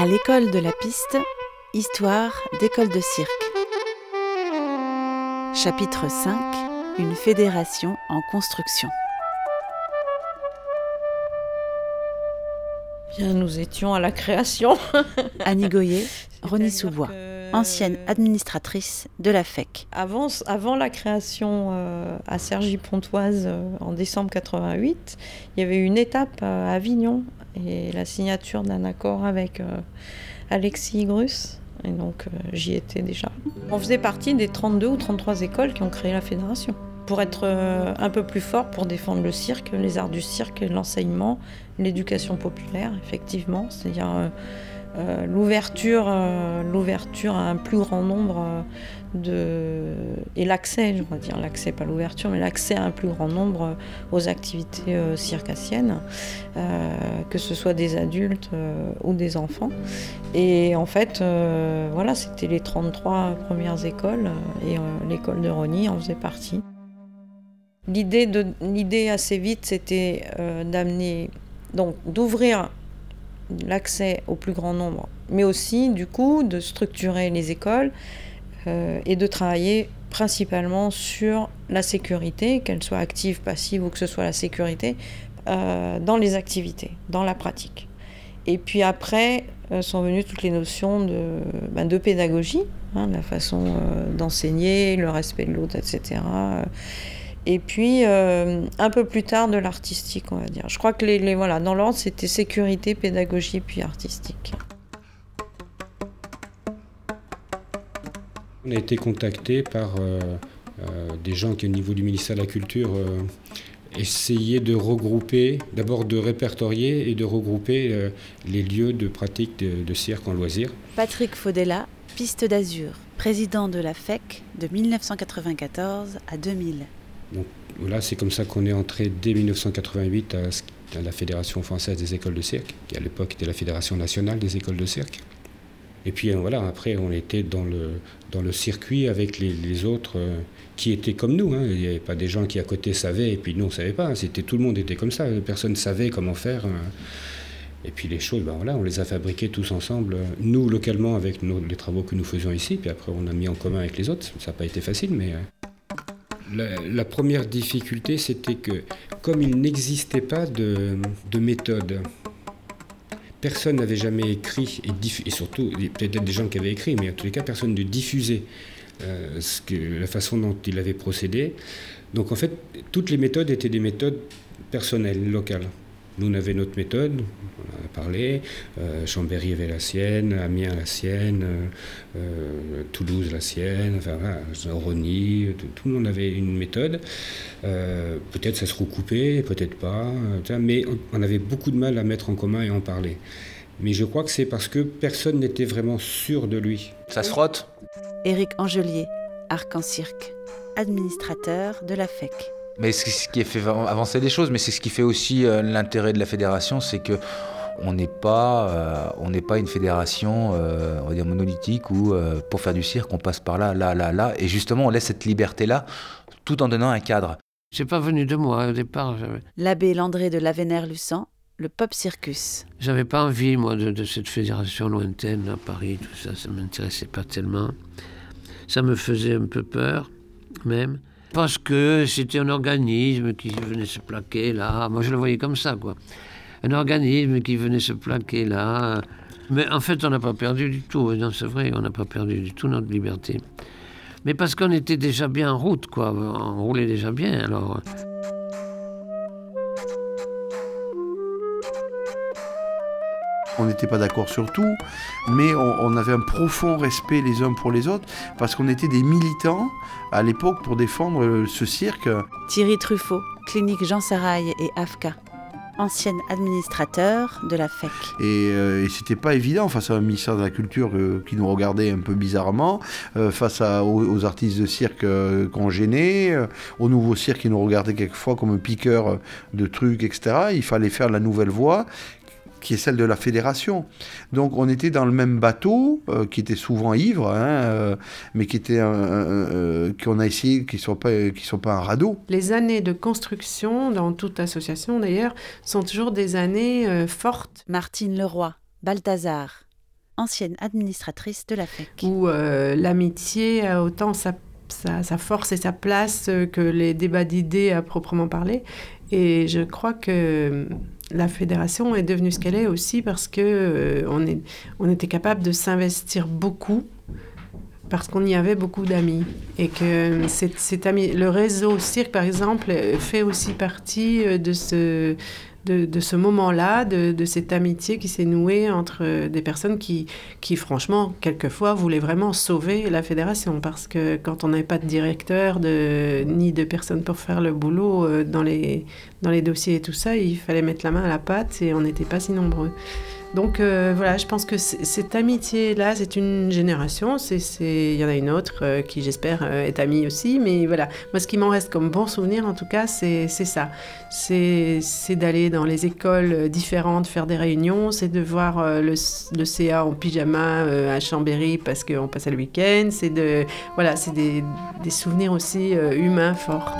À l'école de la piste, histoire d'école de cirque. Chapitre 5 Une fédération en construction. Bien, nous étions à la création. Annie Goyer, René Sous-Bois, ancienne administratrice de la FEC. Avant, avant la création euh, à Cergy-Pontoise euh, en décembre 88, il y avait une étape à Avignon et la signature d'un accord avec euh, Alexis Grus. Et donc j'y étais déjà. On faisait partie des 32 ou 33 écoles qui ont créé la fédération pour être un peu plus fort pour défendre le cirque, les arts du cirque, l'enseignement, l'éducation populaire, effectivement. C'est-à-dire euh, l'ouverture, euh, l'ouverture à un plus grand nombre de et l'accès, je dire l'accès pas l'ouverture, mais l'accès à un plus grand nombre aux activités euh, circassiennes, que ce soit des adultes ou des enfants. Et en fait, voilà, c'était les 33 premières écoles et l'école de Rony en faisait partie. L'idée, l'idée assez vite, c'était d'amener, donc d'ouvrir l'accès au plus grand nombre, mais aussi du coup de structurer les écoles euh, et de travailler principalement sur la sécurité, qu'elle soit active, passive ou que ce soit la sécurité, euh, dans les activités, dans la pratique. Et puis après euh, sont venues toutes les notions de, ben, de pédagogie, hein, la façon d'enseigner, le respect de l'autre, etc. Et puis, euh, un peu plus tard, de l'artistique, on va dire. Je crois que les, voilà, dans l'ordre, c'était sécurité, pédagogie, puis artistique. On a été contacté par euh, euh, des gens qui, au niveau du ministère de la Culture, essayaient de regrouper, d'abord de répertorier et de regrouper les lieux de pratique de, de cirque en loisirs. Patrick Faudella, Piste d'Azur, président de la FEC de 1994 à 2000. Donc voilà, c'est comme ça qu'on est entré dès 1988 à, la Fédération française des écoles de cirque, qui à l'époque était la Fédération nationale des écoles de cirque. Et puis euh, voilà, après on était dans le, dans le circuit avec les, autres euh, qui étaient comme nous. Hein. Il n'y avait pas des gens qui à côté savaient et puis nous on ne savait pas. Hein. C'était tout le monde était comme ça. Personne ne savait comment faire. Hein. Et puis les choses, ben voilà, on les a fabriquées tous ensemble, nous localement avec les travaux que nous faisions ici. Puis après on a mis en commun avec les autres. Ça n'a pas été facile, mais la, première difficulté, c'était que comme il n'existait pas de, méthode, personne n'avait jamais écrit, et, surtout, peut-être des gens qui avaient écrit, mais en tous les cas, personne ne diffusait euh, la façon dont il avait procédé. Donc en fait, toutes les méthodes étaient des méthodes personnelles, locales. Nous, on avait notre méthode, on en a parlé. Euh, Chambéry avait la sienne, Amiens la sienne, euh, Toulouse la sienne, enfin voilà, Rony, tout, le monde avait une méthode. Euh, peut-être ça se recoupait, peut-être pas, mais on, avait beaucoup de mal à mettre en commun et en parler. Mais je crois que c'est parce que personne n'était vraiment sûr de lui. Ça se frotte? Éric Angelier, Arc en Cirque, administrateur de la FEC. Mais c'est ce qui fait avancer les choses, mais c'est ce qui fait aussi euh, l'intérêt de la fédération, c'est que on n'est pas, euh, on n'est pas une fédération, euh, on va dire monolithique où pour faire du cirque on passe par là, là, là, là, et justement on laisse cette liberté là, tout en donnant un cadre. C'est pas venu de moi au départ. L'abbé Landré de Lavener-Lucent, le Pop Circus. J'avais pas envie moi de, de, cette fédération lointaine à Paris, tout ça, ça m'intéressait pas tellement. Ça me faisait un peu peur, même. Parce que c'était un organisme qui venait se plaquer là. Moi, je le voyais comme ça, quoi. Un organisme qui venait se plaquer là. Mais en fait, on n'a pas perdu du tout. Non, c'est vrai, on n'a pas perdu du tout notre liberté. Mais parce qu'on était déjà bien en route, quoi. On roulait déjà bien, alors. On n'était pas d'accord sur tout, mais on, avait un profond respect les uns pour les autres, parce qu'on était des militants à l'époque pour défendre ce cirque. Thierry Truffaut, clinique Jean Sarail et AFCA ancien administrateur de la FEC. Et, euh, c'était pas évident face à un ministère de la Culture euh, qui nous regardait un peu bizarrement, euh, face aux, artistes de cirque qu'on gênait, aux nouveaux cirques qui nous regardaient quelquefois comme un piqueur de trucs, etc. Il fallait faire la nouvelle voie qui est celle de la fédération. Donc on était dans le même bateau, euh, qui était souvent ivre, hein, euh, mais qui était euh, qu'on a essayé qu'ils ne soient pas, qui pas un radeau. Les années de construction, dans toute association d'ailleurs, sont toujours des années fortes. Martine Leroy, Balthazar, ancienne administratrice de la FEC. Où euh, l'amitié a autant sa, sa, force et sa place que les débats d'idées à proprement parler. Et je crois que la fédération est devenue ce qu'elle est aussi parce que euh, on, est, on était capable de s'investir beaucoup parce qu'on y avait beaucoup d'amis. Et que ami, le réseau cirque par exemple fait aussi partie euh, de ce de, ce moment-là, de, cette amitié qui s'est nouée entre des personnes qui, qui, franchement, quelquefois, voulaient vraiment sauver la fédération. Parce que quand on n'avait pas de directeur, de, ni de personnes pour faire le boulot euh, dans les, dans les dossiers et tout ça, il fallait mettre la main à la pâte et on n'était pas si nombreux. Donc euh, voilà, je pense que cette amitié-là, c'est une génération. Il y en a une autre euh, qui, j'espère, euh, est amie aussi. Mais voilà, moi, ce qui m'en reste comme bon souvenir, en tout cas, c'est ça. C'est d'aller dans les écoles différentes, faire des réunions. C'est de voir le, CA en pyjama à Chambéry parce qu'on passait le week-end. C'est de, voilà, des, des souvenirs aussi humains forts.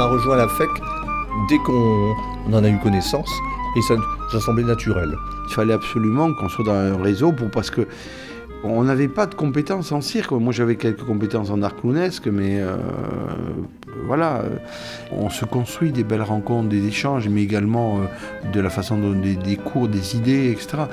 A rejoint la FEC dès qu'on en a eu connaissance et ça, semblait naturel. Il fallait absolument qu'on soit dans un réseau pour parce que on n'avait pas de compétences en cirque. Moi, j'avais quelques compétences en art clownesque, mais euh, voilà, on se construit des belles rencontres, des échanges, mais également euh, de la façon dont des, des cours, des idées, etc.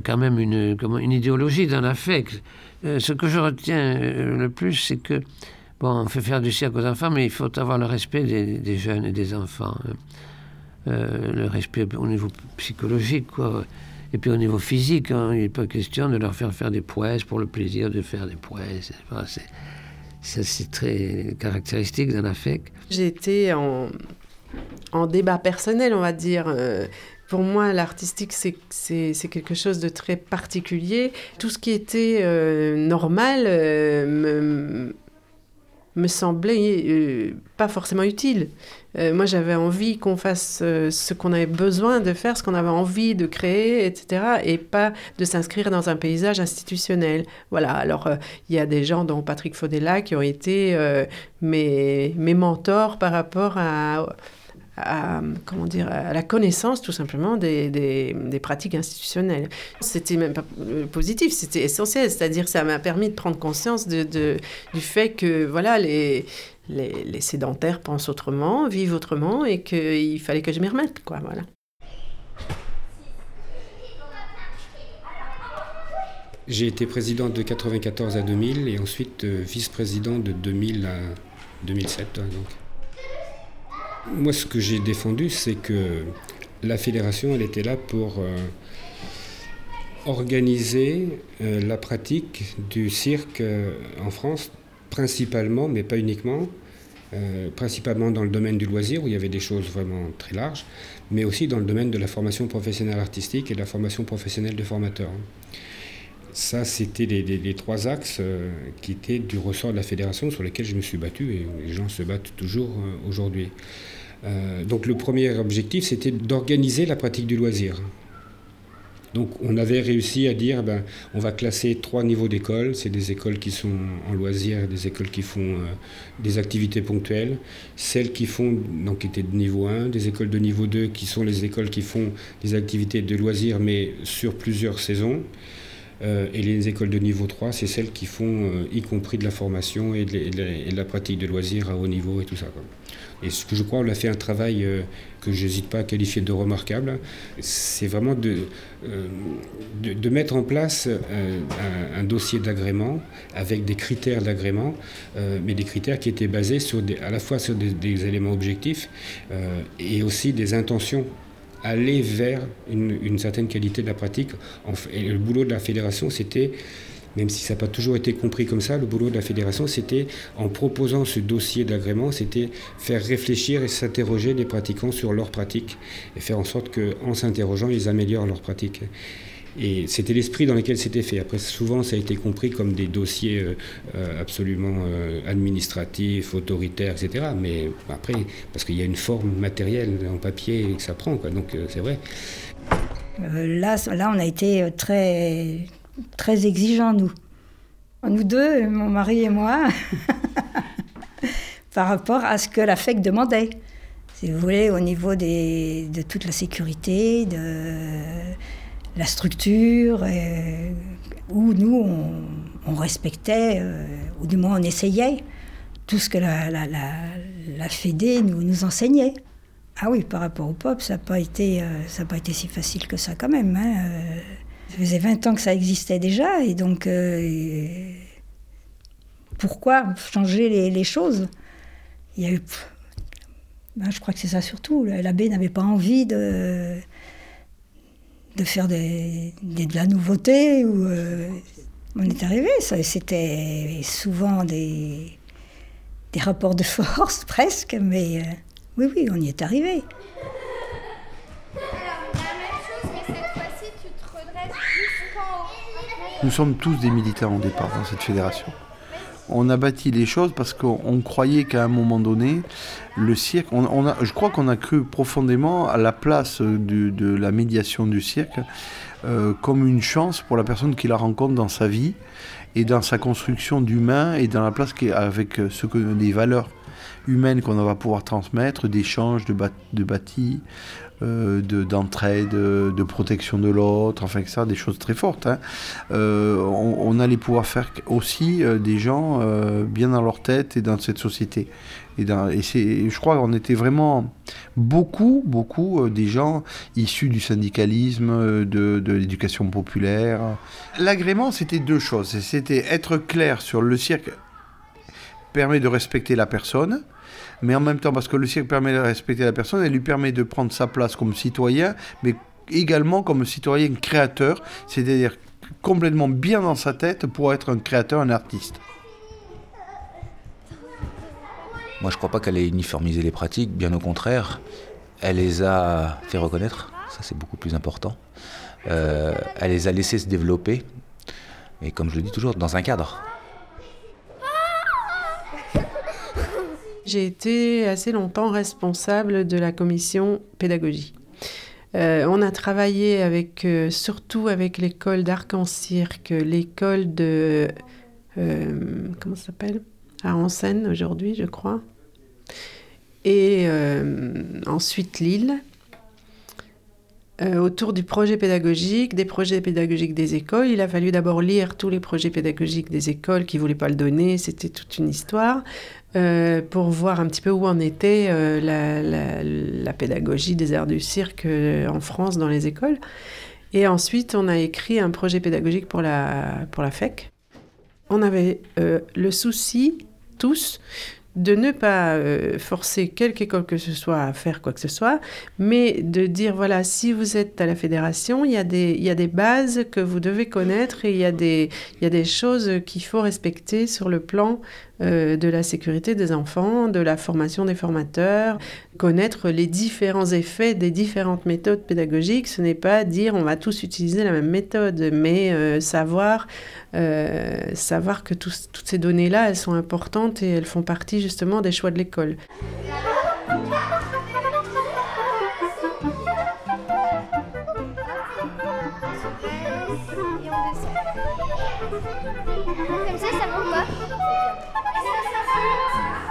quand même une, une idéologie dans la FEC. Euh, ce que je retiens euh, le plus, c'est que, bon, on fait faire du cirque aux enfants, mais il faut avoir le respect des, jeunes et des enfants. Hein. Euh, le respect au niveau psychologique, quoi. Et puis au niveau physique, hein, il n'est pas question de leur faire faire des prouesses pour le plaisir de faire des prouesses. c'est très caractéristique dans la FEC. J'ai été en, en débat personnel, on va dire. Pour moi, l'artistique, c'est quelque chose de très particulier. Tout ce qui était euh, normal euh, me, me, semblait euh, pas forcément utile. moi, j'avais envie qu'on fasse ce qu'on avait besoin de faire, ce qu'on avait envie de créer, etc. Et pas de s'inscrire dans un paysage institutionnel. Voilà, alors il y a des gens, dont Patrick Faudella, qui ont été mes, mes mentors par rapport à à, comment dire, à la connaissance tout simplement des, des, pratiques institutionnelles. C'était même pas euh, positif, c'était essentiel, c'est-à-dire ça m'a permis de prendre conscience de, du fait que voilà, les, les, les, sédentaires pensent autrement, vivent autrement et qu'il fallait que je m'y remette. Quoi, voilà. J'ai été président de 94 à 2000 et ensuite euh, vice-président de 2000 à 2007. Donc. Moi, ce que j'ai défendu, c'est que la fédération, elle était là pour euh, organiser euh, la pratique du cirque euh, en France, principalement, mais pas uniquement, principalement dans le domaine du loisir, où il y avait des choses vraiment très larges, mais aussi dans le domaine de la formation professionnelle artistique et de la formation professionnelle de formateurs. Ça, c'était les, trois axes qui étaient du ressort de la fédération sur lesquels je me suis battu et les gens se battent toujours aujourd'hui. Euh, donc le premier objectif, c'était d'organiser la pratique du loisir. Donc on avait réussi à dire, ben, on va classer trois niveaux d'école. C'est des écoles qui sont en loisir, des écoles qui font euh, des activités ponctuelles, celles qui font, donc étaient de niveau 1, des écoles de niveau 2 qui sont les écoles qui font des activités de loisirs mais sur plusieurs saisons. Euh, et les écoles de niveau 3, c'est celles qui font y compris de la formation et de, la, pratique de loisirs à haut niveau et tout ça. Et ce que je crois, on a fait un travail euh, que je n'hésite pas à qualifier de remarquable. C'est vraiment de, euh, de, mettre en place euh, un, dossier d'agrément avec des critères d'agrément, mais des critères qui étaient basés sur à la fois sur des, éléments objectifs et aussi des intentions aller vers une, certaine qualité de la pratique. Et le boulot de la fédération, c'était même si ça n'a pas toujours été compris comme ça, le boulot de la fédération, c'était, en proposant ce dossier d'agrément, c'était faire réfléchir et s'interroger les pratiquants sur leurs pratiques et faire en sorte qu'en s'interrogeant, ils améliorent leurs pratiques. Et c'était l'esprit dans lequel c'était fait. Après, souvent, ça a été compris comme des dossiers euh, euh, absolument euh, administratifs, autoritaires, etc. Mais après, parce qu'il y a une forme matérielle en papier que ça prend, donc c'est vrai. là, là, on a été très très exigeants, nous. Nous deux, mon mari et moi, par rapport à ce que la FEC demandait. Si vous voulez, au niveau de toute la sécurité, de la structure, euh, où nous, on, respectait, euh, ou du moins on essayait, tout ce que la, la, Fédé nous, nous enseignait. Ah oui, par rapport au pop, ça n'a pas, été, euh, pas été si facile que ça quand même. Hein. Ça faisait 20 ans que ça existait déjà, et donc pourquoi changer les, choses? Il y a eu, ben, je crois que c'est ça surtout. L'abbé n'avait pas envie de, de faire des, de la nouveauté. Ou, euh, on est arrivé, c'était souvent des, des rapports de force presque, mais euh, oui, oui, on y est arrivé. Nous sommes tous des militants au départ dans cette fédération. On a bâti les choses parce qu'on on croyait qu'à un moment donné, le cirque, on, a, je crois qu'on a cru profondément à la place de la médiation du cirque euh, comme une chance pour la personne qui la rencontre dans sa vie et dans sa construction d'humain et dans la place avec ce que des valeurs humaines qu'on va pouvoir transmettre, d'échange, de, de bâti, euh, de- d'entraide, de, protection de l'autre, enfin que ça, des choses très fortes. hein. Euh, on, allait pouvoir faire aussi euh, des gens bien dans leur tête et dans cette société. Et, dans, je crois qu'on était vraiment beaucoup, beaucoup des gens issus du syndicalisme, de, de l'éducation populaire. L'agrément, c'était deux choses. C'était être clair sur le cirque permet de respecter la personne, mais en même temps, parce que le cirque permet de respecter la personne, elle lui permet de prendre sa place comme citoyen, mais également comme citoyen créateur, c'est-à-dire complètement bien dans sa tête pour être un créateur, un artiste. Moi, je crois pas qu'elle ait uniformisé les pratiques, bien au contraire. Elle les a fait reconnaître, ça c'est beaucoup plus important. Euh, elle les a laissés se développer, et comme je le dis toujours, dans un cadre. J'ai été assez longtemps responsable de la commission pédagogie. Euh, on a travaillé avec, euh, surtout avec l'école d'Arc-en-Cirque, l'école de. euh, comment ça s'appelle? À aujourd'hui, je crois. Et ensuite Lille. Euh, autour du projet pédagogique, des projets pédagogiques des écoles. Il a fallu d'abord lire tous les projets pédagogiques des écoles qui ne voulaient pas le donner, c'était toute une histoire, euh, pour voir un petit peu où en était euh, la, la- la pédagogie des arts du cirque en France dans les écoles. Et ensuite, on a écrit un projet pédagogique pour la, pour la FEC. On avait le souci, tous, de ne pas euh, forcer quelque école que ce soit à faire quoi que ce soit, mais de dire, voilà, si vous êtes à la fédération, il y a des, il y a des bases que vous devez connaître et il y a des, il y a des choses qu'il faut respecter sur le plan euh, de la sécurité des enfants, de la formation des formateurs, connaître les différents effets des différentes méthodes pédagogiques. Ce n'est pas dire on va tous utiliser la même méthode, mais euh, savoir, euh, savoir que toutes ces données-là, elles sont importantes et elles font partie justement des choix de l'école.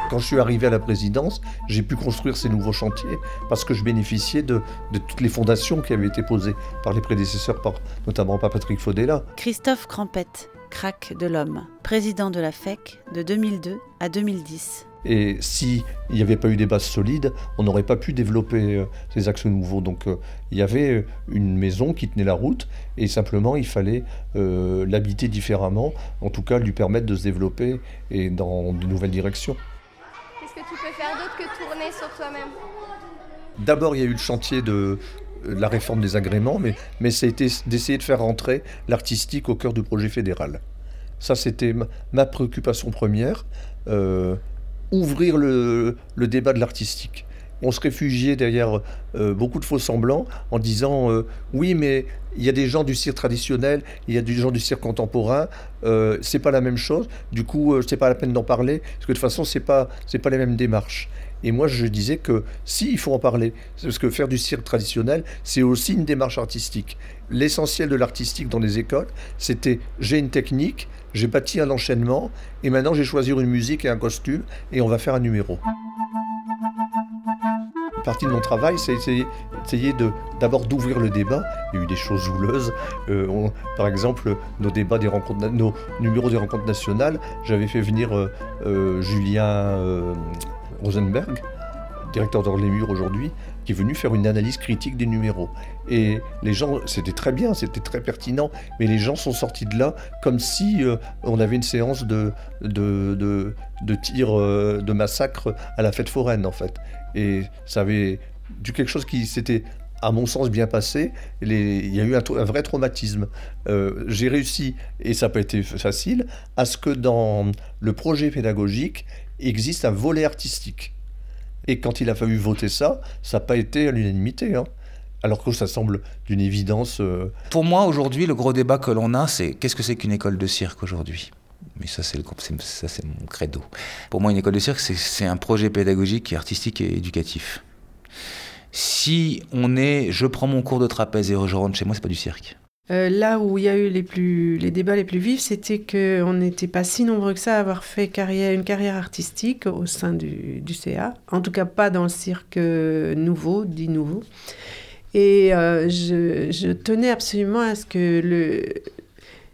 Quand je suis arrivé à la présidence, j'ai pu construire ces nouveaux chantiers parce que je bénéficiais de, de toutes les fondations qui avaient été posées par les prédécesseurs, par, notamment par Patrick Faudella. Christophe Crampette, crack de l'homme, président de la FEC de 2002 à 2010. Et s'il n'y avait pas eu des bases solides, on n'aurait pas pu développer euh, ces axes nouveaux. Donc euh, il y avait euh, une maison qui tenait la route et simplement il fallait euh, l'habiter différemment, en tout cas lui permettre de se développer et dans de nouvelles directions. Tu peux faire d'autre que tourner sur toi-même D'abord, il y a eu le chantier de euh, la réforme des agréments, mais, été d'essayer de faire rentrer l'artistique au cœur du projet fédéral. Ça, c'était ma, préoccupation première, euh, ouvrir le débat de l'artistique. On se réfugiait derrière euh, beaucoup de faux semblants en disant euh, oui, mais il y a des gens du cirque traditionnel, il y a des gens du cirque contemporain, euh, c'est pas la même chose. Du coup, c'est pas la peine d'en parler parce que de toute façon, c'est pas c'est pas les mêmes démarches. Et moi, je disais que si, il faut en parler. Parce que faire du cirque traditionnel, c'est aussi une démarche artistique. L'essentiel de l'artistique dans les écoles, c'était j'ai une technique, j'ai bâti un enchaînement, et maintenant j'ai choisi une musique et un costume, et on va faire un numéro partie de mon travail, c'est essayer, d'abord d'ouvrir le débat. Il y a eu des choses houleuses. Euh, par exemple, nos débats nos numéros des rencontres nationales, j'avais fait venir euh, euh, Julien Rosenberg, directeur d'Orlémur aujourd'hui, qui est venu faire une analyse critique des numéros. Et les gens, c'était très bien, c'était très pertinent, mais les gens sont sortis de là comme si on avait une séance de, de, de, tir, de massacre à la fête foraine, en fait. Et ça avait dû quelque chose qui s'était, à mon sens, bien passé. il y a eu un, vrai traumatisme. Euh, j'ai réussi, et ça n'a pas été facile, à ce que dans le projet pédagogique existe un volet artistique. Et quand il a fallu voter ça, ça n'a pas été à l'unanimité. Hein. alors que ça semble d'une évidence. Euh. Pour moi, aujourd'hui, le gros débat que l'on a, c'est qu'est-ce que c'est qu'une école de cirque aujourd'hui? Mais ça c'est, c'est mon credo. Pour moi, une école de cirque, c'est, un projet pédagogique, artistique et éducatif. Si on est, je prends mon cours de trapèze et je rentre chez moi, c'est pas du cirque. Euh, là où il y a eu les, plus, les débats les plus vifs, c'était qu'on n'était pas si nombreux que ça à avoir fait une carrière artistique au sein du, du, CA, en tout cas pas dans le cirque nouveau, dit nouveau. Et euh, je, je, tenais absolument à ce que le,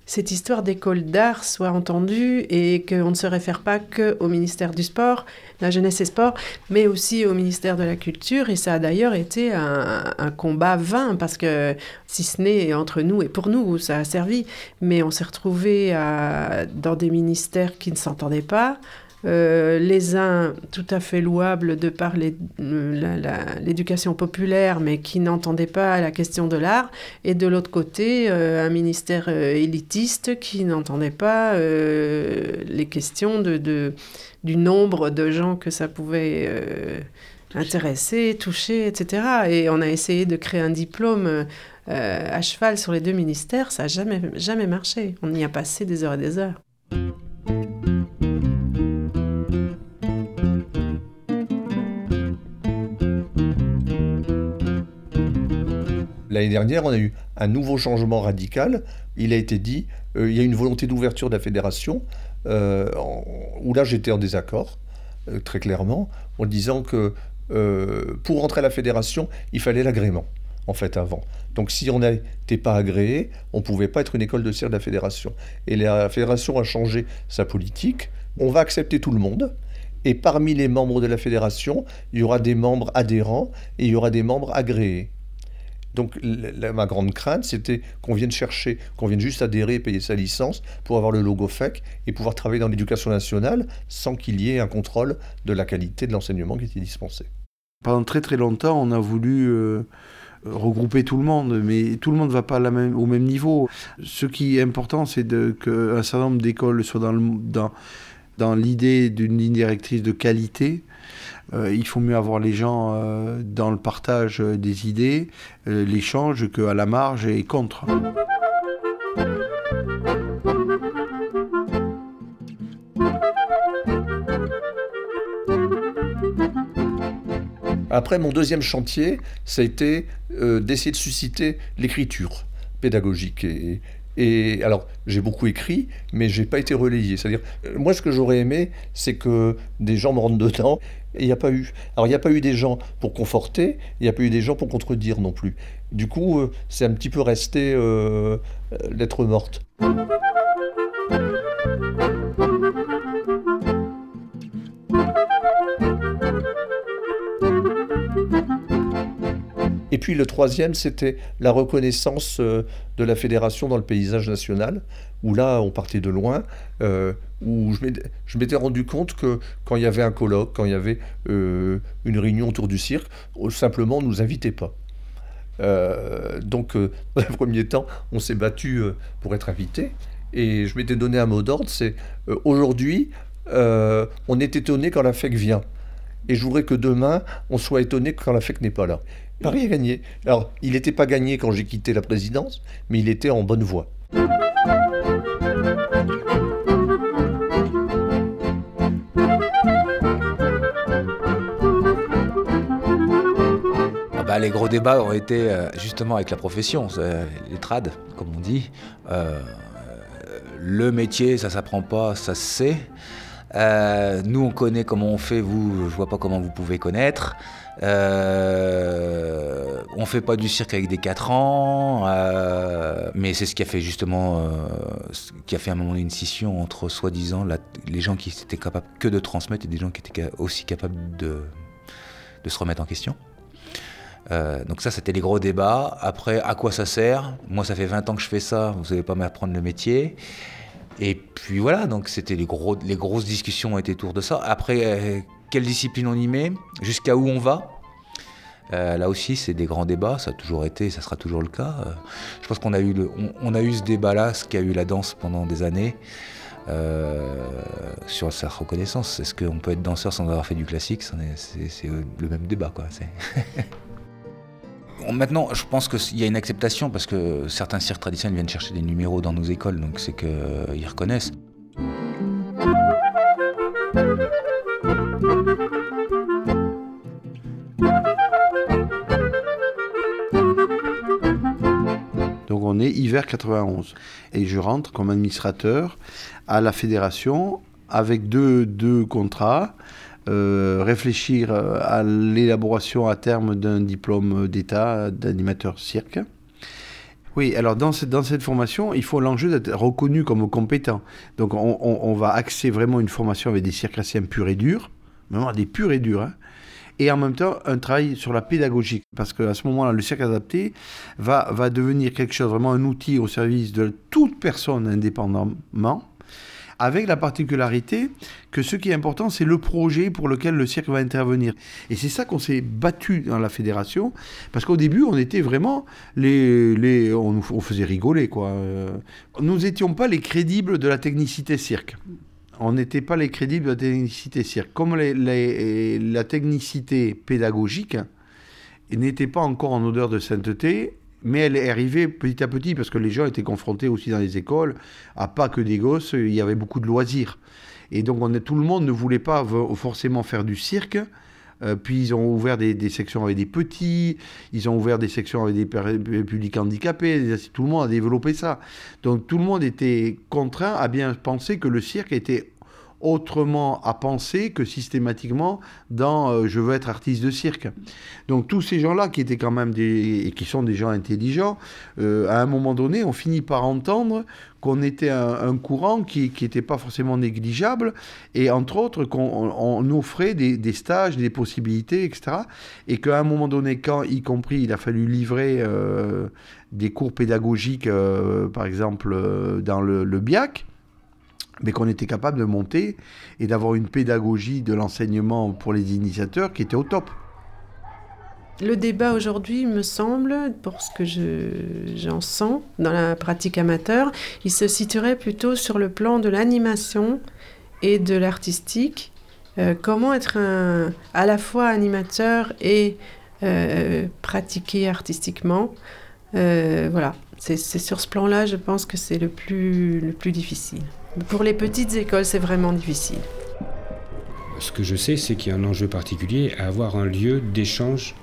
cette histoire d'école d'art soit entendue et qu'on ne se réfère pas qu'au ministère du Sport, la jeunesse et sport, mais aussi au ministère de la Culture. Et ça a d'ailleurs été un, combat vain parce que, si ce n'est entre nous et pour nous, ça a servi, mais on s'est retrouvés dans des ministères qui ne s'entendaient pas, euh, les uns tout à fait louables de par l'éducation populaire, mais qui n'entendaient pas la question de l'art, et de l'autre côté, euh, un ministère euh, élitiste qui n'entendait pas les questions de, du nombre de gens que ça pouvait intéresser, toucher, etc. Et on a essayé de créer un diplôme à cheval sur les deux ministères, ça n'a jamais, jamais marché. On y a passé des heures et des heures. L'année dernière, on a eu un nouveau changement radical. Il a été dit, euh, il y a une volonté d'ouverture de la fédération, euh, où là j'étais en désaccord, euh, très clairement, en disant que pour rentrer à la fédération, il fallait l'agrément, en fait, avant. Donc si on n'était pas agréé, on ne pouvait pas être une école de cirque de la fédération. Et la fédération a changé sa politique. On va accepter tout le monde. Et parmi les membres de la fédération, il y aura des membres adhérents et il y aura des membres agréés. Donc ma grande crainte, c'était qu'on vienne chercher, qu'on vienne juste adhérer et payer sa licence pour avoir le logo FEC et pouvoir travailler dans l'éducation nationale sans qu'il y ait un contrôle de la qualité de l'enseignement qui était dispensé. Pendant très très longtemps, on a voulu euh, regrouper tout le monde, mais tout le monde ne va pas au même niveau. Ce qui est important, c'est qu'un certain nombre d'écoles soient dans, l'idée d'une ligne directrice de qualité il faut mieux avoir les gens euh, dans le partage des idées, euh, l'échange, qu'à la marge et contre. Après, mon deuxième chantier, ça a été d'essayer de susciter l'écriture pédagogique. Et, et alors, j'ai beaucoup écrit, mais j'ai pas été relayé. C'est-à-dire, euh, moi, ce que j'aurais aimé, c'est que des gens me rentrent dedans. Et il n'y a pas eu. Alors, il n'y a pas eu des gens pour conforter, il n'y a pas eu des gens pour contredire non plus. Du coup, euh, c'est un petit peu resté euh, lettre morte. Et puis le troisième, c'était la reconnaissance euh, de la fédération dans le paysage national, où là, on partait de loin, euh, où je m'étais rendu compte que quand il y avait un colloque, quand il y avait euh, une réunion autour du cirque, simplement, on ne nous invitait pas. donc, dans le premier temps, on s'est battu pour être invité. Et je m'étais donné un mot d'ordre, c'est aujourd'hui, on est étonné quand la FEC vient. Et je voudrais que demain, on soit étonné quand la FEC n'est pas là. Paris a gagné. Alors, il n'était pas gagné quand j'ai quitté la présidence, mais il était en bonne voie. bah, les gros débats ont été euh, justement avec la profession, les trades, comme on dit. Euh, le métier, ça s'apprend pas, ça se sait. Euh, nous, on connaît comment on fait, vous, je vois pas comment vous pouvez connaître. Euh, on fait pas du cirque avec des 4 ans, euh, mais c'est ce qui a fait justement, euh, qui a fait à un moment une scission entre soi-disant les gens qui étaient capables que de transmettre et des gens qui étaient aussi capables de, se remettre en question. donc ça, c'était les gros débats. Après, à quoi ça sert? Moi, ça fait 20 ans que je fais ça, vous savez pas m'apprendre le métier. Et puis voilà, donc c'était les, gros, les grosses discussions étaient autour de ça. Après, quelle discipline on y met, jusqu'à où on va. Euh, là aussi, c'est des grands débats, ça a toujours été, ça sera toujours le cas. Euh, je pense qu'on a eu, on, a eu ce débat-là, ce qui a eu la danse pendant des années, euh, sur sa reconnaissance. Est-ce qu'on peut être danseur sans avoir fait du classique? C'est le même débat, quoi. Maintenant, je pense qu'il y a une acceptation parce que certains cirques traditionnels viennent chercher des numéros dans nos écoles, donc c'est qu'ils reconnaissent. Donc on est hiver 91. Et je rentre comme administrateur à la fédération avec deux, contrats. Euh, réfléchir à l'élaboration à terme d'un diplôme d'État d'animateur cirque. Oui, alors dans cette, formation, il faut l'enjeu d'être reconnu comme compétent. Donc on, on, va axer vraiment une formation avec des circassiens purs et durs, vraiment des purs et durs, hein et en même temps un travail sur la pédagogie. Parce qu'à ce moment-là, le cirque adapté va, va devenir quelque chose, vraiment un outil au service de toute personne indépendamment, avec la particularité que ce qui est important, c'est le projet pour lequel le cirque va intervenir. Et c'est ça qu'on s'est battu dans la fédération, parce qu'au début, on était vraiment les... on, on faisait rigoler, quoi. Nous n'étions pas les crédibles de la technicité cirque on n'était pas les crédibles de la technicité cirque. Comme la technicité pédagogique n'était pas encore en odeur de sainteté, mais elle est arrivée petit à petit parce que les gens étaient confrontés aussi dans les écoles à pas que des gosses, il y avait beaucoup de loisirs. Et donc on tout le monde ne voulait pas forcément faire du cirque. Euh, puis ils ont ouvert des, sections avec des petits, ils ont ouvert des sections avec des publics handicapés, tout le monde a développé ça. Donc tout le monde était contraint à bien penser que le cirque était autrement à penser que systématiquement dans euh, je veux être artiste de cirque. Donc tous ces gens-là qui étaient quand même des et qui sont des gens intelligents, euh, à un moment donné, on finit par entendre qu'on était un, courant qui n'était pas forcément négligeable et entre autres qu'on offrait des, stages, des possibilités, etc. Et qu'à un moment donné, quand y compris il a fallu livrer euh, des cours pédagogiques, par exemple dans le BIAC, mais qu'on était capable de monter et d'avoir une pédagogie de l'enseignement pour les initiateurs qui était au top. Le débat aujourd'hui, me semble, pour ce que j'en sens dans la pratique amateur, il se situerait plutôt sur le plan de l'animation et de l'artistique. Euh, comment être à la fois animateur et euh, pratiquer artistiquement euh, Voilà, c'est sur ce plan-là, je pense que c'est le plus, le plus difficile. Pour les petites écoles, c'est vraiment difficile. Ce que je sais, c'est qu'il y a un enjeu particulier à avoir un lieu d'échange,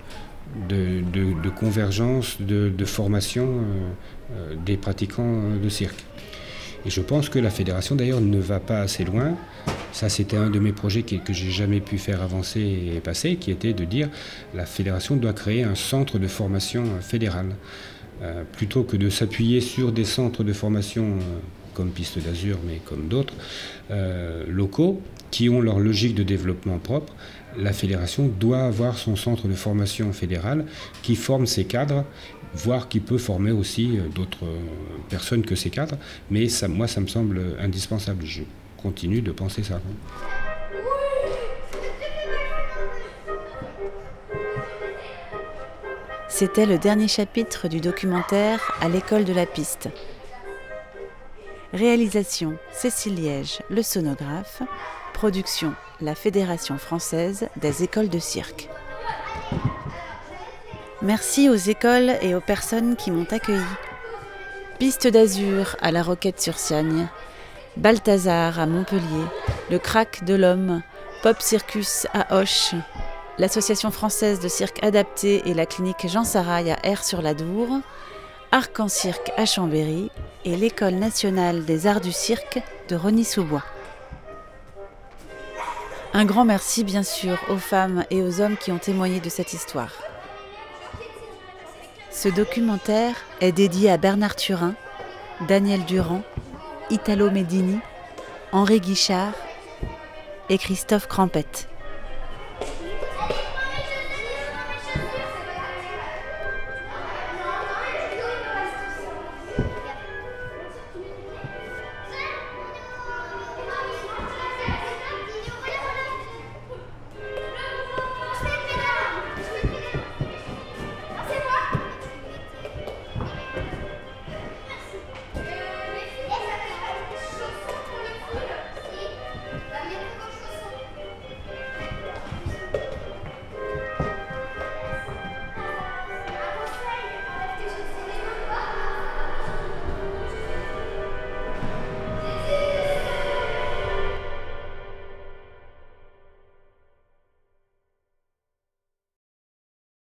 de, convergence, de, formation euh, euh, des pratiquants de cirque. Et je pense que la fédération d'ailleurs ne va pas assez loin. Ça, c'était un de mes projets que, que j'ai jamais pu faire avancer et passer, qui était de dire la fédération doit créer un centre de formation fédéral. Euh, plutôt que de s'appuyer sur des centres de formation comme Piste d'Azur, mais comme d'autres, euh, locaux, qui ont leur logique de développement propre, la fédération doit avoir son centre de formation fédéral qui forme ses cadres, voire qui peut former aussi euh, d'autres euh, personnes que ces cadres. Mais moi, ça me semble indispensable. Je continue de penser ça. C'était le dernier chapitre du documentaire À l'école de la piste, Réalisation Cécile Liège, le sonographe. Production La Fédération française des écoles de cirque. Merci aux écoles et aux personnes qui m'ont accueilli. Piste d'Azur à la Roquette-sur-Siagne, Balthazar à Montpellier, le Crack de l'Homme, Pop Circus à Hoche, l'Association française de cirque adapté et la clinique Jean Sarail à Air-sur-la-Dour, Arc en Cirque à Chambéry et l'École nationale des arts du cirque de Rony-sous-Bois. Un grand merci bien sûr aux femmes et aux hommes qui ont témoigné de cette histoire. Ce documentaire est dédié à Bernard Turin, Daniel Durand, Italo Medini, Henri Guichard et Christophe Crampette.